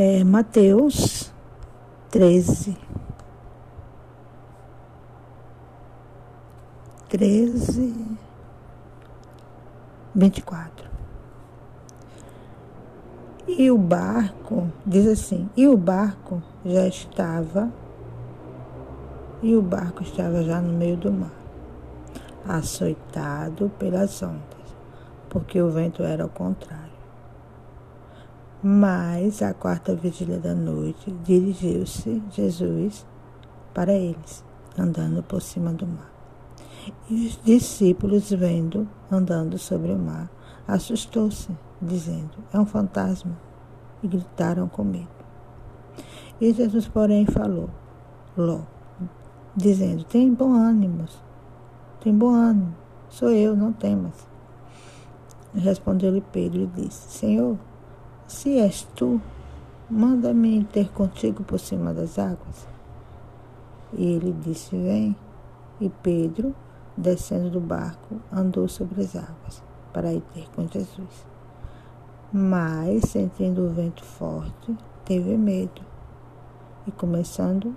é Mateus 13. 13, 24. E o barco, diz assim, e o barco já estava, e o barco estava já no meio do mar, açoitado pelas ondas, porque o vento era ao contrário. Mas, à quarta vigília da noite, dirigiu-se Jesus para eles, andando por cima do mar. E os discípulos, vendo andando sobre o mar, assustou-se, dizendo: É um fantasma. E gritaram com medo. E Jesus, porém, falou logo, dizendo: Tem bom ânimo, tem bom ânimo, sou eu, não temas. Respondeu-lhe Pedro e disse: Senhor, se és tu, manda-me ter contigo por cima das águas. E ele disse: Vem. E Pedro, descendo do barco, andou sobre as águas para ir ter com Jesus. Mas, sentindo o vento forte, teve medo e, começando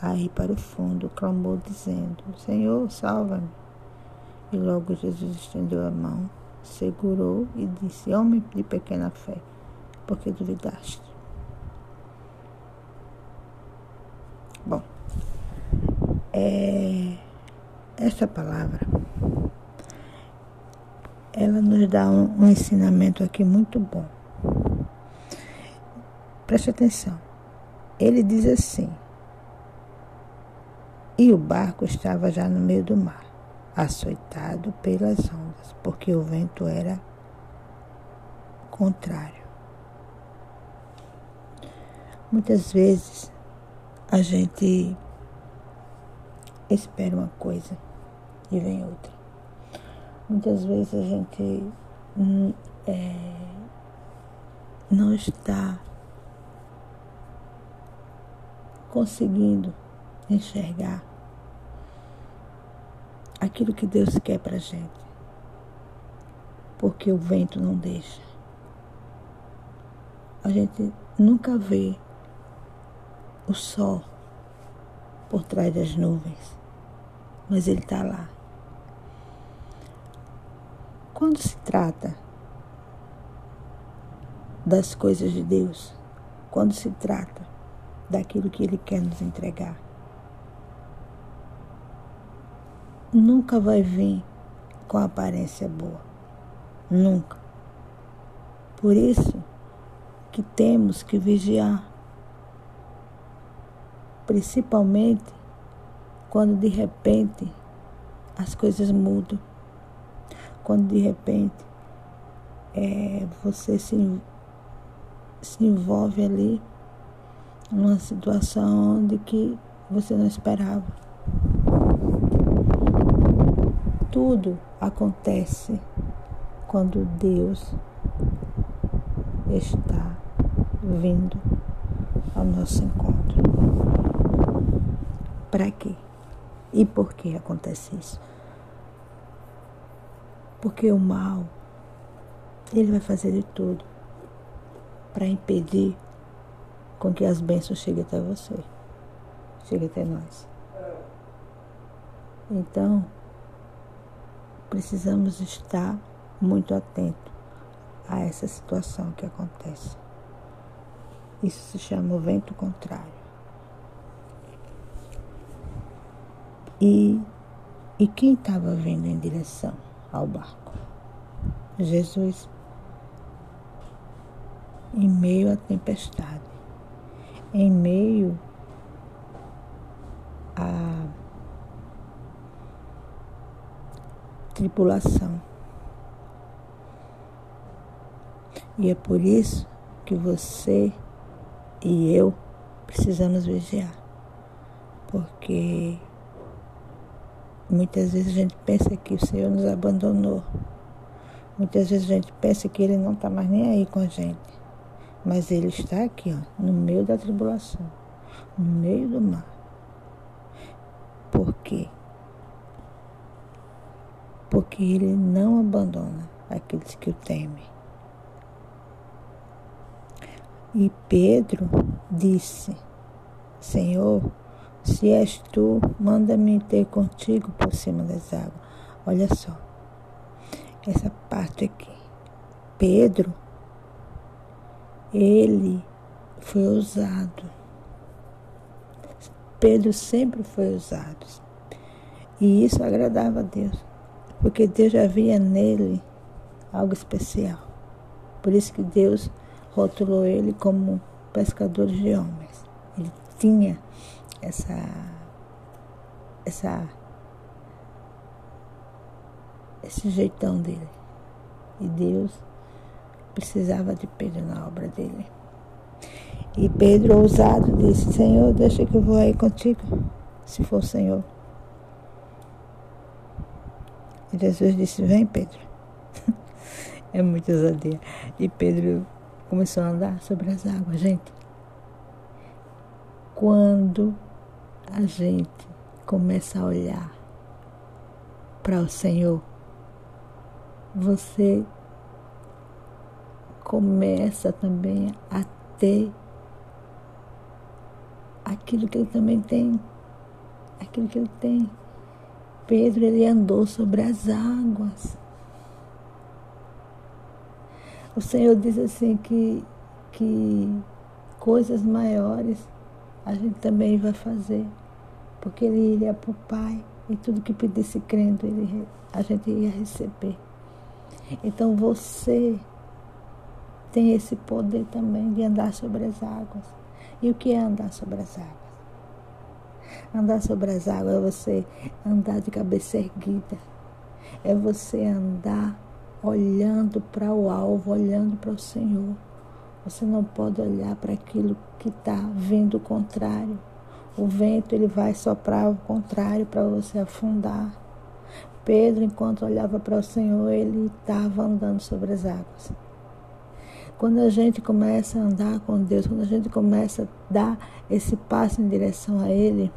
a ir para o fundo, clamou, dizendo: Senhor, salva-me. E logo Jesus estendeu a mão segurou e disse: Homem de pequena fé, porque duvidaste? Bom, é, esta palavra ela nos dá um, um ensinamento aqui muito bom. Preste atenção. Ele diz assim: E o barco estava já no meio do mar açoitado pelas ondas, porque o vento era contrário. Muitas vezes a gente espera uma coisa e vem outra. Muitas vezes a gente hum, é, não está conseguindo enxergar aquilo que Deus quer para gente. Porque o vento não deixa. A gente nunca vê o sol por trás das nuvens, mas ele está lá. Quando se trata das coisas de Deus, quando se trata daquilo que Ele quer nos entregar, nunca vai vir com aparência boa. Nunca. Por isso que temos que vigiar. Principalmente quando de repente as coisas mudam. Quando de repente é, você se, se envolve ali numa situação onde que você não esperava. Tudo acontece quando Deus está vindo ao nosso encontro. Para quê? E por que acontece isso? Porque o mal, ele vai fazer de tudo para impedir com que as bênçãos cheguem até você, cheguem até nós. Então, precisamos estar muito atentos a essa situação que acontece. Isso se chama o vento contrário. E, e quem estava vindo em direção ao barco? Jesus, em meio à tempestade, em meio a tripulação. E é por isso que você e eu precisamos vigiar. Porque muitas vezes a gente pensa que o Senhor nos abandonou. Muitas vezes a gente pensa que Ele não está mais nem aí com a gente. Mas Ele está aqui, ó, no meio da tribulação, no meio do mar. Por quê? Porque ele não abandona aqueles que o temem. E Pedro disse: Senhor, se és tu, manda-me ter contigo por cima das águas. Olha só, essa parte aqui. Pedro, ele foi usado. Pedro sempre foi usado. E isso agradava a Deus, porque Deus já via nele algo especial. Por isso que Deus rotulou ele como pescador de homens. Ele tinha essa essa esse jeitão dele. E Deus precisava de Pedro na obra dele. E Pedro, ousado, disse: Senhor, deixa que eu vou aí contigo, se for Senhor. E Jesus disse: Vem, Pedro. é muito ousadia. E Pedro começou a andar sobre as águas, gente. Quando a gente começa a olhar para o Senhor, você começa também a ter aquilo que ele também tem, aquilo que ele tem. Pedro ele andou sobre as águas. O Senhor diz assim que, que coisas maiores a gente também vai fazer, porque ele iria para o Pai e tudo que pedisse crendo ele, a gente ia receber. Então você tem esse poder também de andar sobre as águas. E o que é andar sobre as águas? Andar sobre as águas é você andar de cabeça erguida, é você andar olhando para o alvo, olhando para o Senhor. Você não pode olhar para aquilo que está vindo contrário. O vento ele vai soprar o contrário para você afundar. Pedro, enquanto olhava para o Senhor, ele estava andando sobre as águas. Quando a gente começa a andar com Deus, quando a gente começa a dar esse passo em direção a Ele,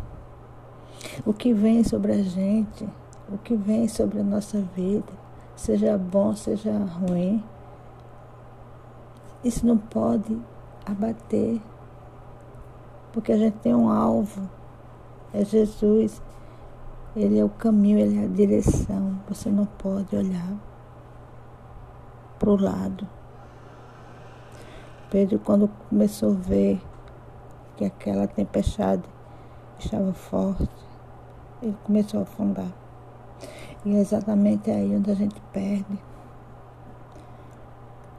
o que vem sobre a gente, o que vem sobre a nossa vida, seja bom, seja ruim. Isso não pode abater, porque a gente tem um alvo, é Jesus. Ele é o caminho, ele é a direção. Você não pode olhar para o lado. Pedro, quando começou a ver que aquela tempestade estava forte, ele começou a afundar. E é exatamente aí onde a gente perde.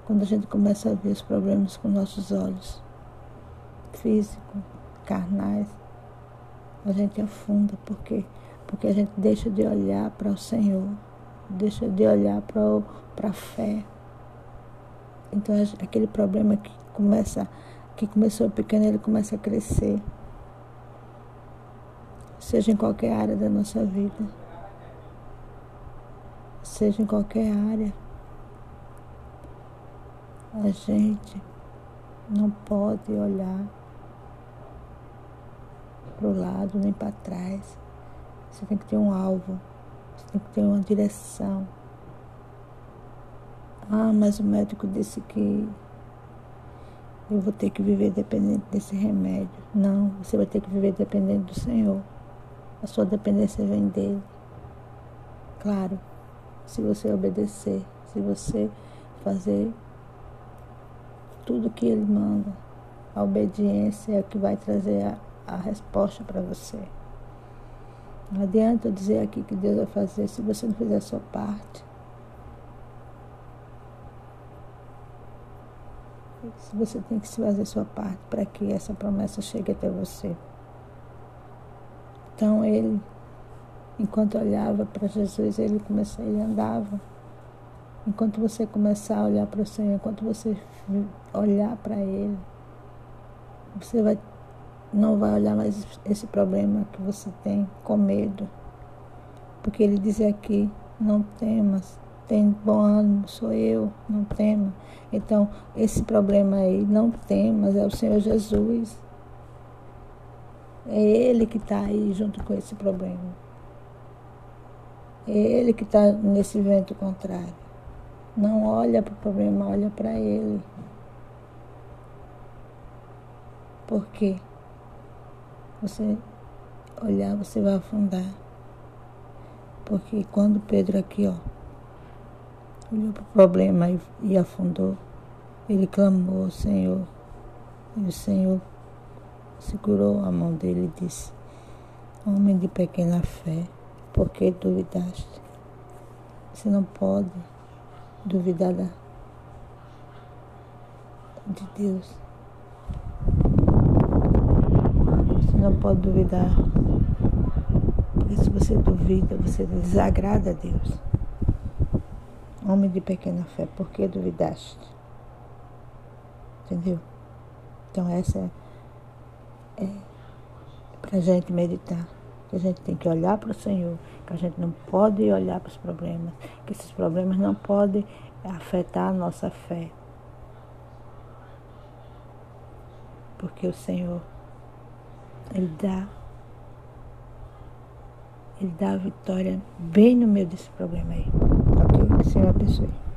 Quando a gente começa a ver os problemas com nossos olhos físicos, carnais, a gente afunda. Por quê? Porque a gente deixa de olhar para o Senhor, deixa de olhar para a fé. Então aquele problema que começa, que começou pequeno, ele começa a crescer. Seja em qualquer área da nossa vida seja em qualquer área, a gente não pode olhar para o lado nem para trás. Você tem que ter um alvo, você tem que ter uma direção. Ah, mas o médico disse que eu vou ter que viver dependente desse remédio. Não, você vai ter que viver dependente do Senhor. A sua dependência vem dele. Claro, se você obedecer, se você fazer tudo que ele manda. A obediência é o que vai trazer a, a resposta para você. Não adianta eu dizer aqui que Deus vai fazer se você não fizer a sua parte. Se você tem que fazer a sua parte para que essa promessa chegue até você. Então ele Enquanto olhava para Jesus, ele começou, ele andava. Enquanto você começar a olhar para o Senhor, enquanto você olhar para Ele, você vai, não vai olhar mais esse problema que você tem com medo. Porque Ele diz aqui, não temas, tem bom ânimo, sou eu, não tema. Então, esse problema aí, não temas, é o Senhor Jesus. É Ele que está aí junto com esse problema. É ele que está nesse vento contrário. Não olha para o problema, olha para ele. Porque você olhar, você vai afundar. Porque quando Pedro aqui, ó, olhou para o problema e, e afundou, ele clamou ao Senhor. E o Senhor segurou a mão dele e disse: Homem de pequena fé, por que duvidaste? Você não pode duvidar da, de Deus. Você não pode duvidar. Porque se você duvida, você desagrada a Deus. Homem de pequena fé, por que duvidaste? Entendeu? Então essa é para a gente meditar. Que a gente tem que olhar para o Senhor, que a gente não pode olhar para os problemas, que esses problemas não podem afetar a nossa fé. Porque o Senhor, Ele dá, Ele dá a vitória bem no meio desse problema aí. Ok? Que o Senhor abençoe.